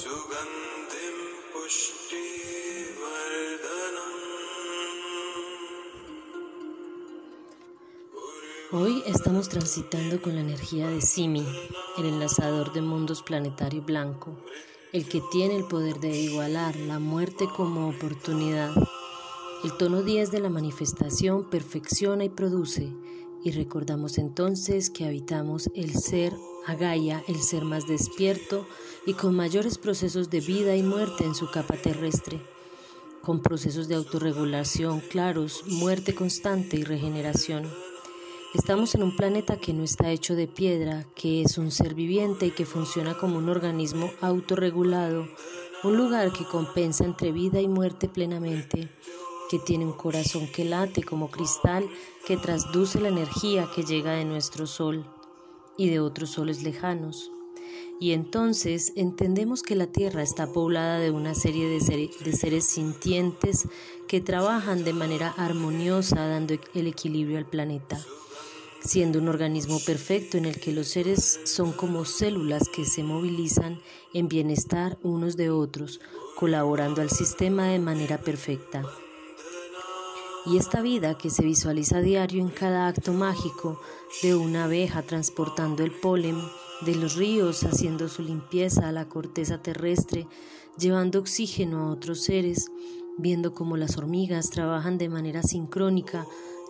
सुगन्धिं पुष्टिवर्धनम् Hoy estamos transitando con la energía de Simi, el enlazador de mundos planetario blanco, el que tiene el poder de igualar la muerte como oportunidad. El tono 10 de la manifestación perfecciona y produce, y recordamos entonces que habitamos el ser Agaya, el ser más despierto y con mayores procesos de vida y muerte en su capa terrestre, con procesos de autorregulación claros, muerte constante y regeneración. Estamos en un planeta que no está hecho de piedra, que es un ser viviente y que funciona como un organismo autorregulado, un lugar que compensa entre vida y muerte plenamente, que tiene un corazón que late como cristal, que trasduce la energía que llega de nuestro sol y de otros soles lejanos. Y entonces entendemos que la Tierra está poblada de una serie de, de, seres sintientes que trabajan de manera armoniosa dando el equilibrio al planeta siendo un organismo perfecto en el que los seres son como células que se movilizan en bienestar unos de otros, colaborando al sistema de manera perfecta. Y esta vida que se visualiza a diario en cada acto mágico de una abeja transportando el polen, de los ríos haciendo su limpieza a la corteza terrestre, llevando oxígeno a otros seres, viendo cómo las hormigas trabajan de manera sincrónica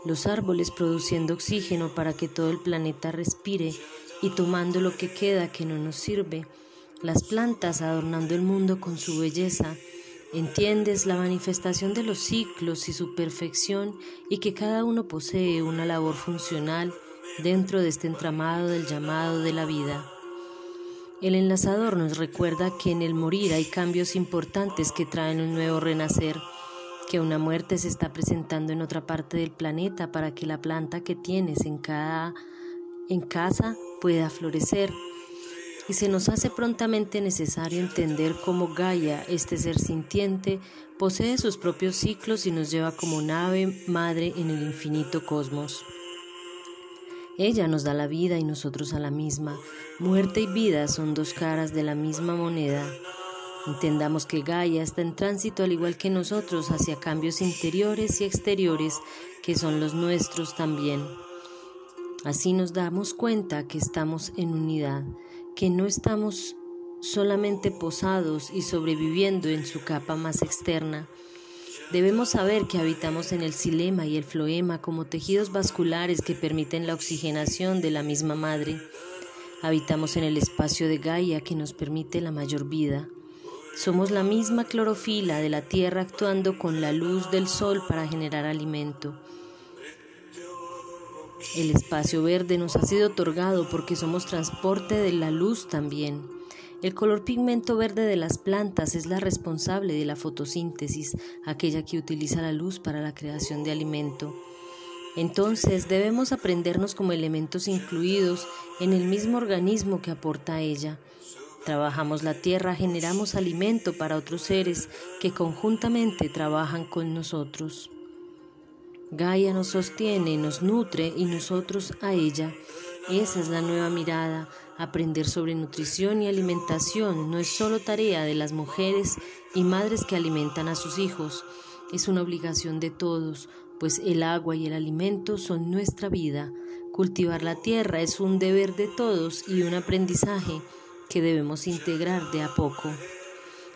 los árboles produciendo oxígeno para que todo el planeta respire y tomando lo que queda que no nos sirve, las plantas adornando el mundo con su belleza, entiendes la manifestación de los ciclos y su perfección y que cada uno posee una labor funcional dentro de este entramado del llamado de la vida. El enlazador nos recuerda que en el morir hay cambios importantes que traen un nuevo renacer que una muerte se está presentando en otra parte del planeta para que la planta que tienes en cada en casa pueda florecer. Y se nos hace prontamente necesario entender cómo Gaia, este ser sintiente, posee sus propios ciclos y nos lleva como nave madre en el infinito cosmos. Ella nos da la vida y nosotros a la misma. Muerte y vida son dos caras de la misma moneda. Entendamos que Gaia está en tránsito al igual que nosotros hacia cambios interiores y exteriores que son los nuestros también. Así nos damos cuenta que estamos en unidad, que no estamos solamente posados y sobreviviendo en su capa más externa. Debemos saber que habitamos en el silema y el floema como tejidos vasculares que permiten la oxigenación de la misma madre. Habitamos en el espacio de Gaia que nos permite la mayor vida. Somos la misma clorofila de la tierra actuando con la luz del sol para generar alimento. El espacio verde nos ha sido otorgado porque somos transporte de la luz también. El color pigmento verde de las plantas es la responsable de la fotosíntesis, aquella que utiliza la luz para la creación de alimento. Entonces debemos aprendernos como elementos incluidos en el mismo organismo que aporta a ella. Trabajamos la tierra, generamos alimento para otros seres que conjuntamente trabajan con nosotros. Gaia nos sostiene, nos nutre y nosotros a ella. Esa es la nueva mirada. Aprender sobre nutrición y alimentación no es solo tarea de las mujeres y madres que alimentan a sus hijos, es una obligación de todos, pues el agua y el alimento son nuestra vida. Cultivar la tierra es un deber de todos y un aprendizaje que debemos integrar de a poco.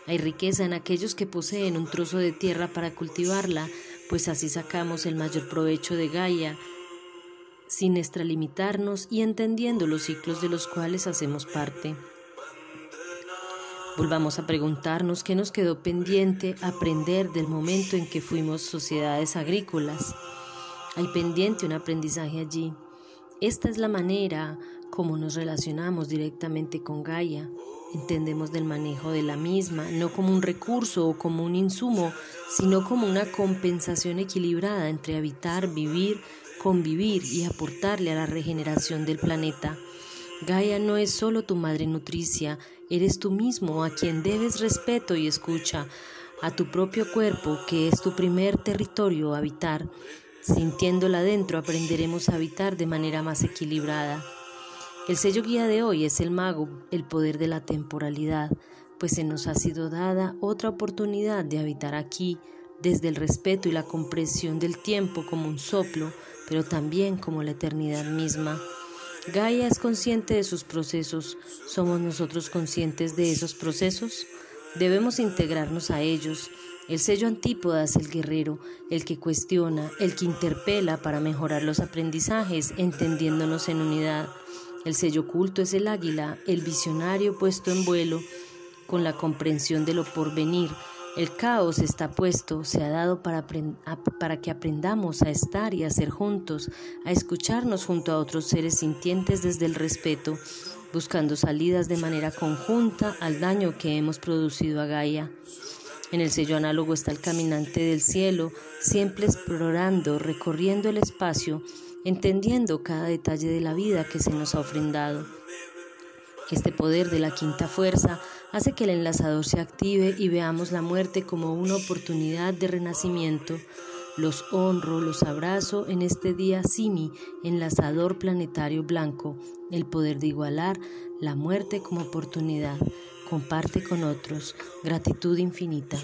Hay riqueza en aquellos que poseen un trozo de tierra para cultivarla, pues así sacamos el mayor provecho de Gaia, sin extralimitarnos y entendiendo los ciclos de los cuales hacemos parte. Volvamos a preguntarnos qué nos quedó pendiente aprender del momento en que fuimos sociedades agrícolas. Hay pendiente un aprendizaje allí. Esta es la manera como nos relacionamos directamente con Gaia. Entendemos del manejo de la misma, no como un recurso o como un insumo, sino como una compensación equilibrada entre habitar, vivir, convivir y aportarle a la regeneración del planeta. Gaia no es solo tu madre nutricia, eres tú mismo a quien debes respeto y escucha, a tu propio cuerpo, que es tu primer territorio a habitar. Sintiéndola dentro aprenderemos a habitar de manera más equilibrada. El sello guía de hoy es el mago, el poder de la temporalidad, pues se nos ha sido dada otra oportunidad de habitar aquí desde el respeto y la comprensión del tiempo como un soplo, pero también como la eternidad misma. Gaia es consciente de sus procesos. ¿Somos nosotros conscientes de esos procesos? Debemos integrarnos a ellos. El sello antípoda es el guerrero, el que cuestiona, el que interpela para mejorar los aprendizajes, entendiéndonos en unidad. El sello oculto es el águila, el visionario puesto en vuelo, con la comprensión de lo porvenir, el caos está puesto, se ha dado para, para, que aprendamos a estar y a ser juntos, a escucharnos junto a otros seres sintientes desde el respeto, buscando salidas de manera conjunta al daño que hemos producido a Gaia. En el sello análogo está el caminante del cielo, siempre explorando, recorriendo el espacio, entendiendo cada detalle de la vida que se nos ha ofrendado. Este poder de la quinta fuerza hace que el enlazador se active y veamos la muerte como una oportunidad de renacimiento. Los honro, los abrazo en este día Simi, enlazador planetario blanco, el poder de igualar la muerte como oportunidad. Comparte con otros. Gratitud infinita.